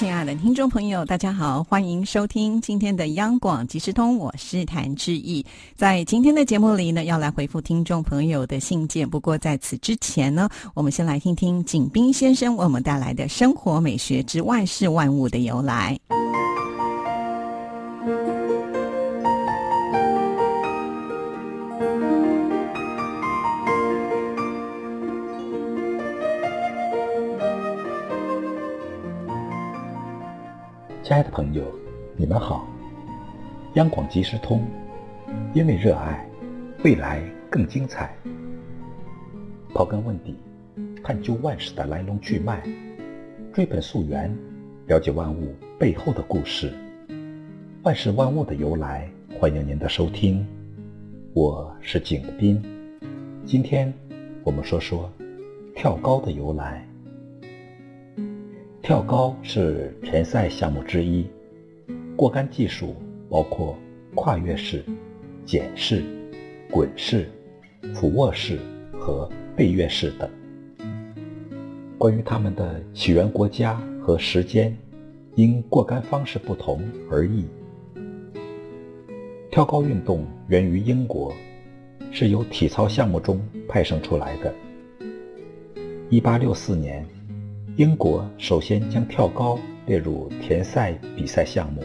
亲爱的听众朋友，大家好，欢迎收听今天的央广即时通，我是谭志毅。在今天的节目里呢，要来回复听众朋友的信件。不过在此之前呢，我们先来听听景斌先生为我们带来的生活美学之万事万物的由来。亲爱的朋友，你们好！央广即时通，因为热爱，未来更精彩。刨根问底，探究万事的来龙去脉，追本溯源，了解万物背后的故事。万事万物的由来，欢迎您的收听。我是景斌，今天我们说说跳高的由来。跳高是田赛项目之一，过杆技术包括跨越式、简式、滚式、俯卧式和背跃式等。关于它们的起源国家和时间，因过杆方式不同而异。跳高运动源于英国，是由体操项目中派生出来的。1864年。英国首先将跳高列入田赛比赛项目。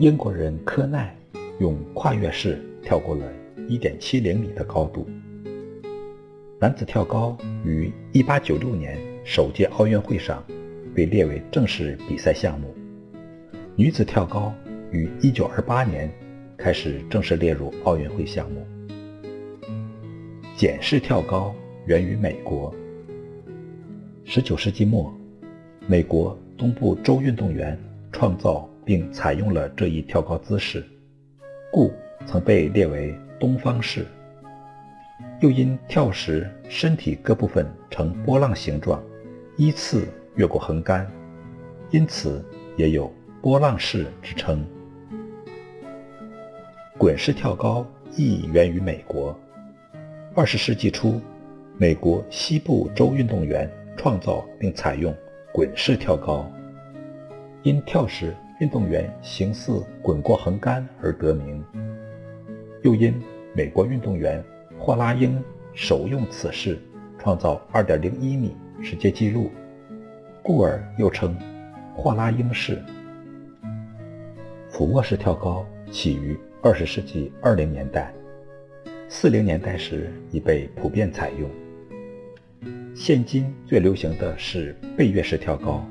英国人科奈用跨越式跳过了1.70米的高度。男子跳高于1896年首届奥运会上被列为正式比赛项目。女子跳高于1928年开始正式列入奥运会项目。简式跳高源于美国。十九世纪末，美国东部州运动员创造并采用了这一跳高姿势，故曾被列为东方式。又因跳时身体各部分呈波浪形状，依次越过横杆，因此也有波浪式之称。滚式跳高亦源于美国。二十世纪初，美国西部州运动员。创造并采用滚式跳高，因跳时运动员形似滚过横杆而得名。又因美国运动员霍拉英首用此式创造2.01米世界纪录，故而又称霍拉英式。俯卧式跳高起于20世纪20年代，40年代时已被普遍采用。现今最流行的是背跃式跳高，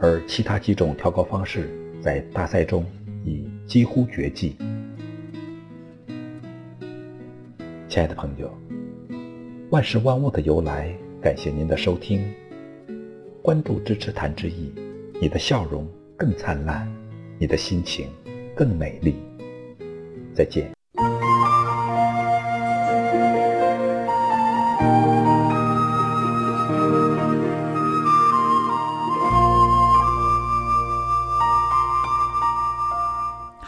而其他几种跳高方式在大赛中已几乎绝迹。亲爱的朋友，万事万物的由来，感谢您的收听，关注支持谭之意，你的笑容更灿烂，你的心情更美丽。再见。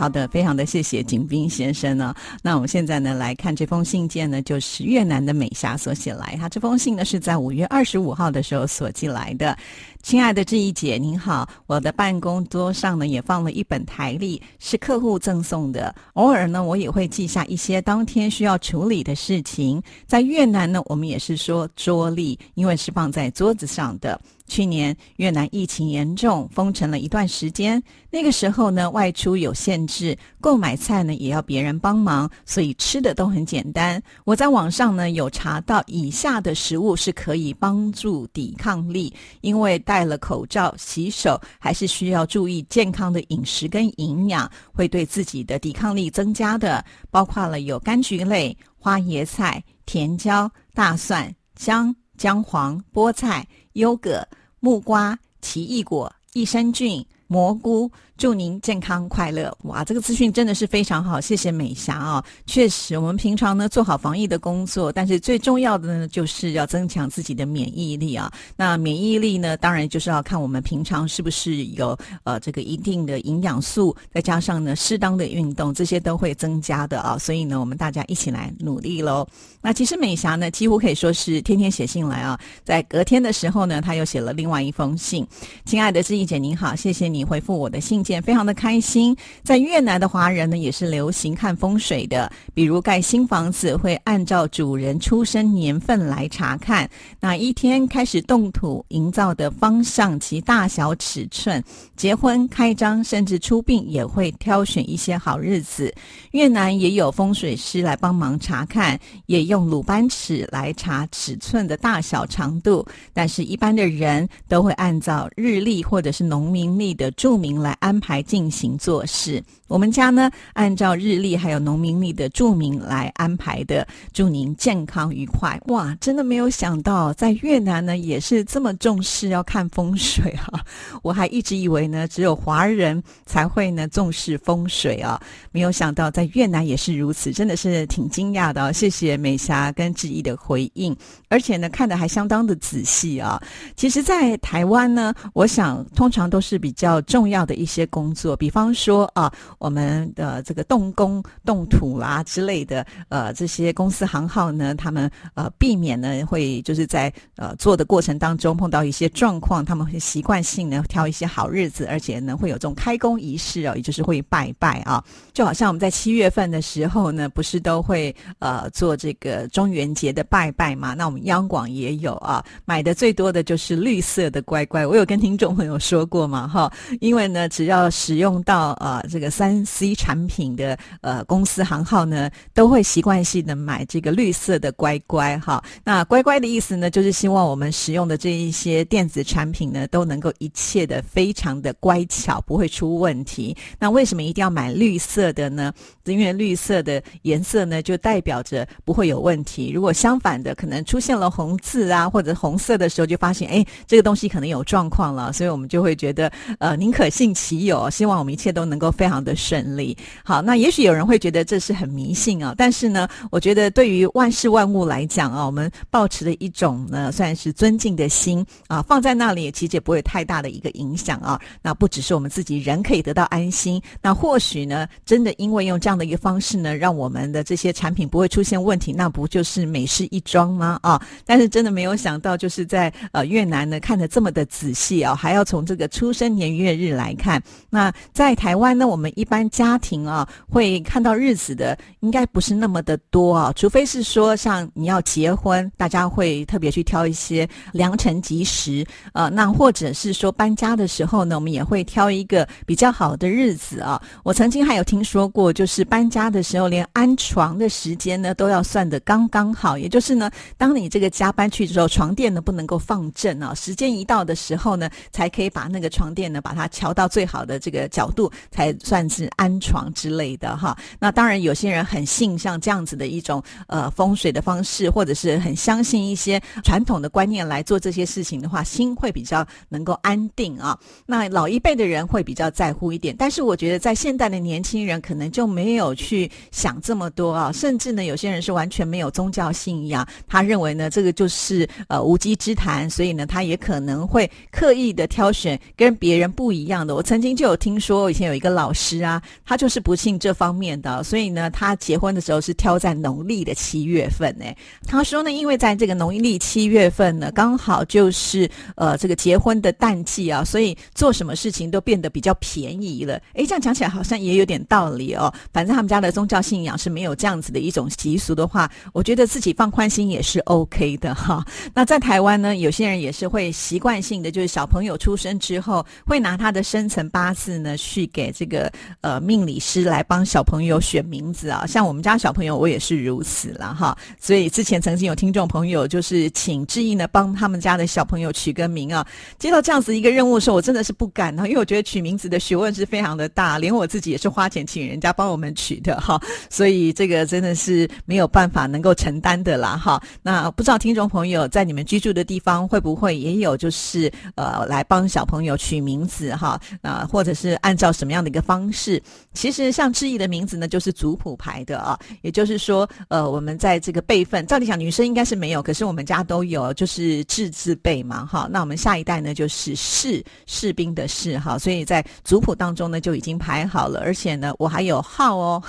好的，非常的谢谢景斌先生呢。那我们现在呢来看这封信件呢，就是越南的美霞所写来。他这封信呢是在五月二十五号的时候所寄来的。亲爱的志怡姐，您好，我的办公桌上呢也放了一本台历，是客户赠送的。偶尔呢，我也会记下一些当天需要处理的事情。在越南呢，我们也是说桌历，因为是放在桌子上的。去年越南疫情严重，封城了一段时间。那个时候呢，外出有限制，购买菜呢也要别人帮忙，所以吃的都很简单。我在网上呢有查到以下的食物是可以帮助抵抗力，因为戴了口罩、洗手，还是需要注意健康的饮食跟营养，会对自己的抵抗力增加的。包括了有柑橘类、花椰菜、甜椒、大蒜、姜、姜黄、菠菜。优格、木瓜、奇异果、益生菌、蘑菇。祝您健康快乐！哇，这个资讯真的是非常好，谢谢美霞啊！确实，我们平常呢做好防疫的工作，但是最重要的呢就是要增强自己的免疫力啊。那免疫力呢，当然就是要看我们平常是不是有呃这个一定的营养素，再加上呢适当的运动，这些都会增加的啊。所以呢，我们大家一起来努力喽。那其实美霞呢，几乎可以说是天天写信来啊。在隔天的时候呢，她又写了另外一封信：“亲爱的志毅姐，您好，谢谢你回复我的信件。”非常的开心，在越南的华人呢也是流行看风水的，比如盖新房子会按照主人出生年份来查看哪一天开始动土，营造的方向及大小尺寸，结婚、开张甚至出殡也会挑选一些好日子。越南也有风水师来帮忙查看，也用鲁班尺来查尺寸的大小长度，但是一般的人都会按照日历或者是农民历的注明来安。排进行做事，我们家呢按照日历还有农民历的注明来安排的。祝您健康愉快！哇，真的没有想到在越南呢也是这么重视要看风水 哈。我还一直以为呢只有华人才会呢重视风水啊，没有想到在越南也是如此，真的是挺惊讶的。谢谢美霞跟志毅的回应，而且呢看的还相当的仔细啊。其实，在台湾呢，我想通常都是比较重要的一些。工作，比方说啊，我们的这个动工、动土啦之类的，呃，这些公司行号呢，他们呃避免呢会就是在呃做的过程当中碰到一些状况，他们会习惯性呢挑一些好日子，而且呢会有这种开工仪式哦，也就是会拜拜啊，就好像我们在七月份的时候呢，不是都会呃做这个中元节的拜拜嘛？那我们央广也有啊，买的最多的就是绿色的乖乖，我有跟听众朋友说过嘛，哈，因为呢只要使用到呃这个三 C 产品的呃公司行号呢，都会习惯性的买这个绿色的乖乖哈。那乖乖的意思呢，就是希望我们使用的这一些电子产品呢，都能够一切的非常的乖巧，不会出问题。那为什么一定要买绿色的呢？因为绿色的颜色呢，就代表着不会有问题。如果相反的，可能出现了红字啊或者红色的时候，就发现哎这个东西可能有状况了，所以我们就会觉得呃宁可信其。有希望，我们一切都能够非常的顺利。好，那也许有人会觉得这是很迷信啊，但是呢，我觉得对于万事万物来讲啊，我们保持的一种呢，算是尊敬的心啊，放在那里其实也不会太大的一个影响啊。那不只是我们自己人可以得到安心，那或许呢，真的因为用这样的一个方式呢，让我们的这些产品不会出现问题，那不就是美事一桩吗？啊，但是真的没有想到，就是在呃越南呢看的这么的仔细啊，还要从这个出生年月月日来看。那在台湾呢，我们一般家庭啊会看到日子的，应该不是那么的多啊，除非是说像你要结婚，大家会特别去挑一些良辰吉时，呃，那或者是说搬家的时候呢，我们也会挑一个比较好的日子啊。我曾经还有听说过，就是搬家的时候，连安床的时间呢都要算得刚刚好，也就是呢，当你这个家搬去之后，床垫呢不能够放正啊，时间一到的时候呢，才可以把那个床垫呢把它调到最好。的这个角度才算是安床之类的哈。那当然，有些人很信像这样子的一种呃风水的方式，或者是很相信一些传统的观念来做这些事情的话，心会比较能够安定啊。那老一辈的人会比较在乎一点，但是我觉得在现代的年轻人可能就没有去想这么多啊。甚至呢，有些人是完全没有宗教信仰，他认为呢这个就是呃无稽之谈，所以呢他也可能会刻意的挑选跟别人不不一样的。我曾经。就有听说以前有一个老师啊，他就是不信这方面的，所以呢，他结婚的时候是挑在农历的七月份。哎，他说呢，因为在这个农历七月份呢，刚好就是呃这个结婚的淡季啊，所以做什么事情都变得比较便宜了。哎，这样讲起来好像也有点道理哦。反正他们家的宗教信仰是没有这样子的一种习俗的话，我觉得自己放宽心也是 OK 的哈。那在台湾呢，有些人也是会习惯性的，就是小朋友出生之后会拿他的生辰八。字呢，去给这个呃命理师来帮小朋友选名字啊。像我们家小朋友，我也是如此了哈。所以之前曾经有听众朋友就是请志毅呢帮他们家的小朋友取个名啊。接到这样子一个任务的时候，我真的是不敢啊，因为我觉得取名字的学问是非常的大，连我自己也是花钱请人家帮我们取的哈。所以这个真的是没有办法能够承担的啦哈。那不知道听众朋友在你们居住的地方会不会也有就是呃来帮小朋友取名字？字哈，啊，或者是按照什么样的一个方式？其实像志毅的名字呢，就是族谱排的啊，也就是说，呃，我们在这个辈分，照理讲女生应该是没有，可是我们家都有，就是志字辈嘛，哈。那我们下一代呢，就是士士兵的士哈，所以在族谱当中呢就已经排好了，而且呢，我还有号哦。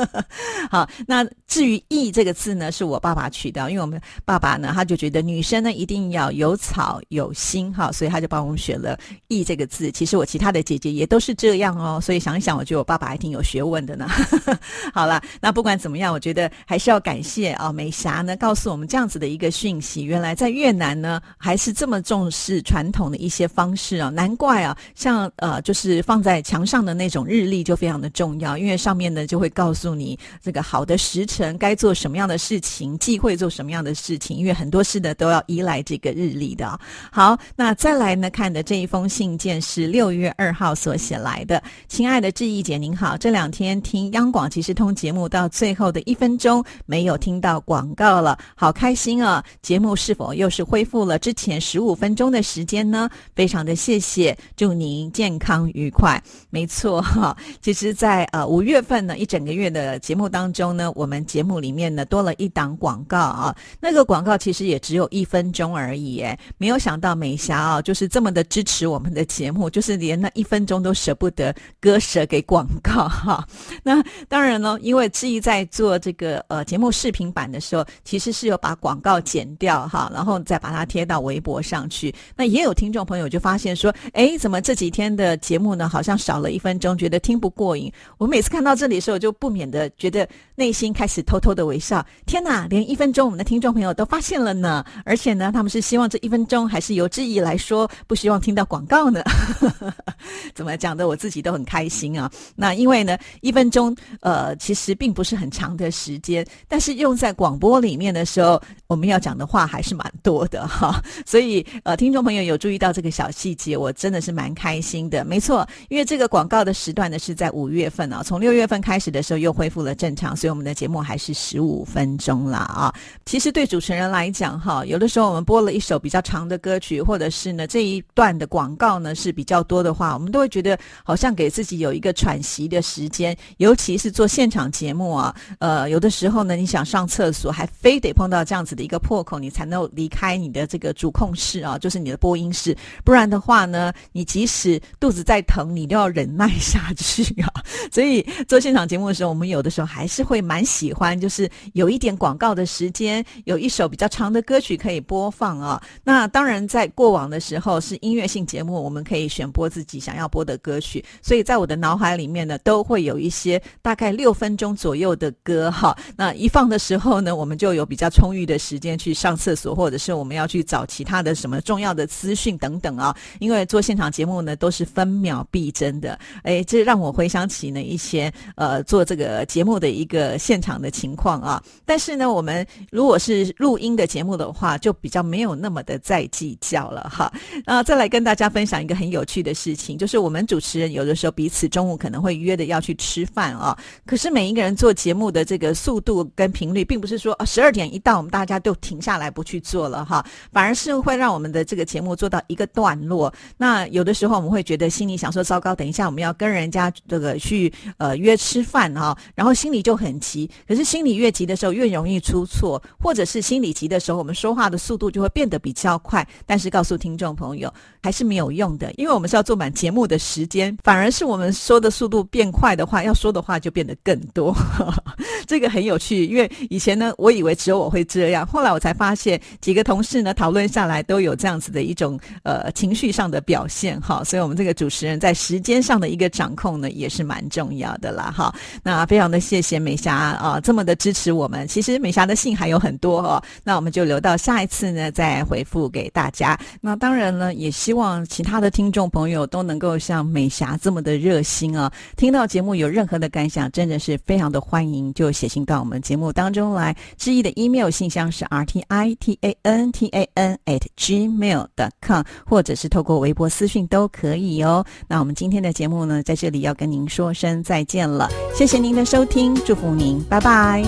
好，那至于义这个字呢，是我爸爸取的，因为我们爸爸呢，他就觉得女生呢一定要有草有心哈，所以他就帮我们选了义这个字。其实我其他的姐姐也都是这样哦，所以想一想，我觉得我爸爸还挺有学问的呢。好了，那不管怎么样，我觉得还是要感谢啊美霞呢，告诉我们这样子的一个讯息。原来在越南呢，还是这么重视传统的一些方式啊，难怪啊，像呃，就是放在墙上的那种日历就非常的重要，因为上面呢就会告诉你这个好的时辰该做什么样的事情，忌讳做什么样的事情，因为很多事呢都要依赖这个日历的。好，那再来呢看的这一封信件是六月二号所写来的，亲爱的志毅姐您好，这两天听央广即时通节目到最后的一分钟没有听到广告了，好开心啊！节目是否又是恢复了之前十五分钟的时间呢？非常的谢谢，祝您健康愉快。没错哈，其实，在呃五月份呢一整个月的节目当中呢，我们节目里面呢多了一档广告啊，那个广告其实也只有一分钟而已，哎，没有想到美霞啊，就是这么的支持我们的节目，我就是连那一分钟都舍不得割舍给广告哈。那当然了，因为志毅在做这个呃节目视频版的时候，其实是有把广告剪掉哈，然后再把它贴到微博上去。那也有听众朋友就发现说，哎，怎么这几天的节目呢，好像少了一分钟，觉得听不过瘾。我每次看到这里的时候，就不免的觉得内心开始偷偷的微笑。天哪，连一分钟我们的听众朋友都发现了呢！而且呢，他们是希望这一分钟还是由志毅来说，不希望听到广告呢？怎么讲的，我自己都很开心啊。那因为呢，一分钟呃，其实并不是很长的时间，但是用在广播里面的时候，我们要讲的话还是蛮多的哈。所以呃，听众朋友有注意到这个小细节，我真的是蛮开心的。没错，因为这个广告的时段呢是在五月份啊，从六月份开始的时候又恢复了正常，所以我们的节目还是十五分钟了啊。其实对主持人来讲哈，有的时候我们播了一首比较长的歌曲，或者是呢这一段的广告呢是比较多的话，我们都会觉得好像给自己有一个喘息的时间，尤其是做现场节目啊，呃，有的时候呢你想上厕所，还非得碰到这样子的一个破口，你才能离开你的这个主控室啊，就是你的播音室，不然的话呢，你即使肚子再疼，你都要忍耐下去啊。所以做现场节目的时候，我们有的时候还是会蛮喜欢，就是有一点广告的时间，有一首比较长的歌曲可以播放啊。那当然，在过往的时候是音乐性节目，我们可以选播自己想要播的歌曲。所以在我的脑海里面呢，都会有一些大概六分钟左右的歌哈。那一放的时候呢，我们就有比较充裕的时间去上厕所，或者是我们要去找其他的什么重要的资讯等等啊。因为做现场节目呢，都是分秒必争的。哎，这让我回想起呢一些呃做这个节目的一个现场的情况啊。但是呢，我们如果是录音的节目的话，就比较没有那么的在计较了哈。那再来跟大家分享一个很有有趣的事情，就是我们主持人有的时候彼此中午可能会约的要去吃饭啊。可是每一个人做节目的这个速度跟频率，并不是说十二点一到我们大家都停下来不去做了哈，反而是会让我们的这个节目做到一个段落。那有的时候我们会觉得心里想说糟糕，等一下我们要跟人家这个去呃约吃饭哈，然后心里就很急。可是心里越急的时候，越容易出错，或者是心里急的时候，我们说话的速度就会变得比较快。但是告诉听众朋友，还是没有用的，因因为我们是要做满节目的时间，反而是我们说的速度变快的话，要说的话就变得更多。这个很有趣，因为以前呢，我以为只有我会这样，后来我才发现几个同事呢讨论下来都有这样子的一种呃情绪上的表现哈。所以，我们这个主持人在时间上的一个掌控呢，也是蛮重要的啦哈。那非常的谢谢美霞啊，这么的支持我们。其实美霞的信还有很多哦，那我们就留到下一次呢再回复给大家。那当然呢，也希望其他的听听众朋友都能够像美霞这么的热心啊。听到节目有任何的感想，真的是非常的欢迎，就写信到我们节目当中来。志毅的 email 信箱是 r t i t a n t a n at gmail.com，或者是透过微博私讯都可以哦。那我们今天的节目呢，在这里要跟您说声再见了，谢谢您的收听，祝福您，拜拜。